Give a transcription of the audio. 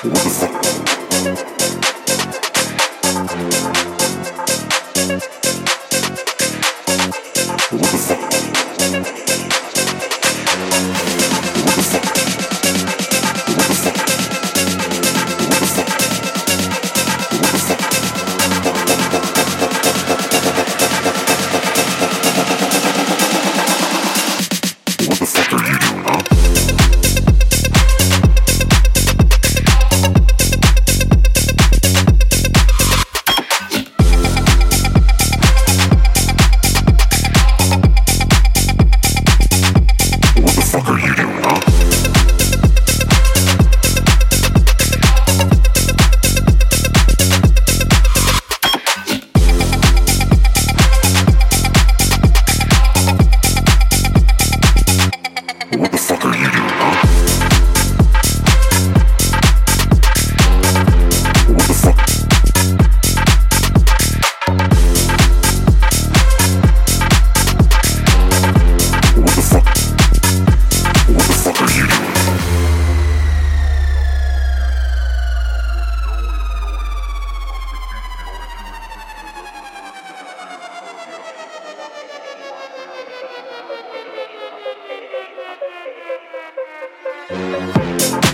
What the fuck? What the